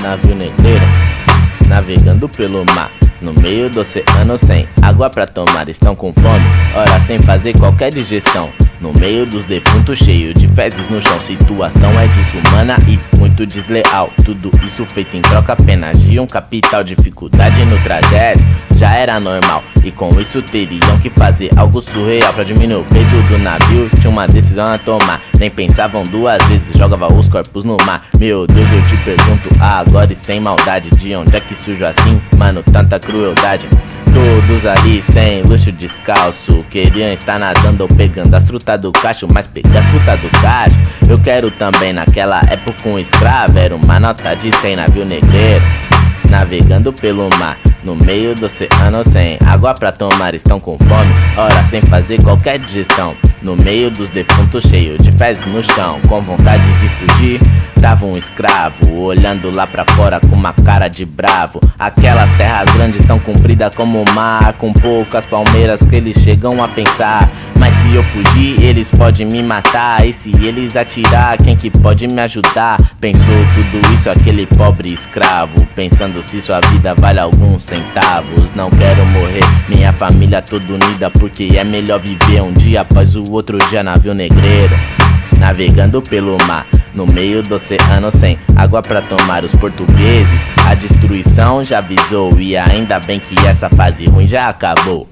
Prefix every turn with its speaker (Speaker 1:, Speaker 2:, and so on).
Speaker 1: navio negreiro, navegando pelo mar. No meio do oceano sem água pra tomar, estão com fome, ora sem fazer qualquer digestão. No meio dos defuntos, cheio de fezes no chão. Situação é desumana e muito desleal. Tudo isso feito em troca apenas de um capital. Dificuldade no trajeto já era normal. E com isso teriam que fazer algo surreal pra diminuir o peso do navio. Tinha uma decisão a tomar. Nem pensavam duas vezes, jogava os corpos no mar. Meu Deus, eu te pergunto agora e sem maldade. De onde é que surge assim, mano, tanta crueldade? Todos ali sem luxo descalço Queriam estar nadando ou pegando as frutas do cacho Mas pegar as frutas do cacho Eu quero também naquela época um escravo Era uma nota de 100 navio negreiro Navegando pelo mar no meio do oceano sem água pra tomar, estão com fome, ora sem fazer qualquer digestão. No meio dos defuntos cheio de fezes no chão, com vontade de fugir, tava um escravo, olhando lá pra fora com uma cara de bravo. Aquelas terras grandes tão compridas como o mar, com poucas palmeiras que eles chegam a pensar. Mas se eu fugir, eles podem me matar. E se eles atirar, quem que pode me ajudar? Pensou tudo isso aquele pobre escravo, pensando se sua vida vale alguns centavos. Não quero morrer, minha família toda unida, porque é melhor viver um dia após o outro dia navio negreiro. Navegando pelo mar, no meio do oceano sem água para tomar os portugueses. A destruição já avisou e ainda bem que essa fase ruim já acabou.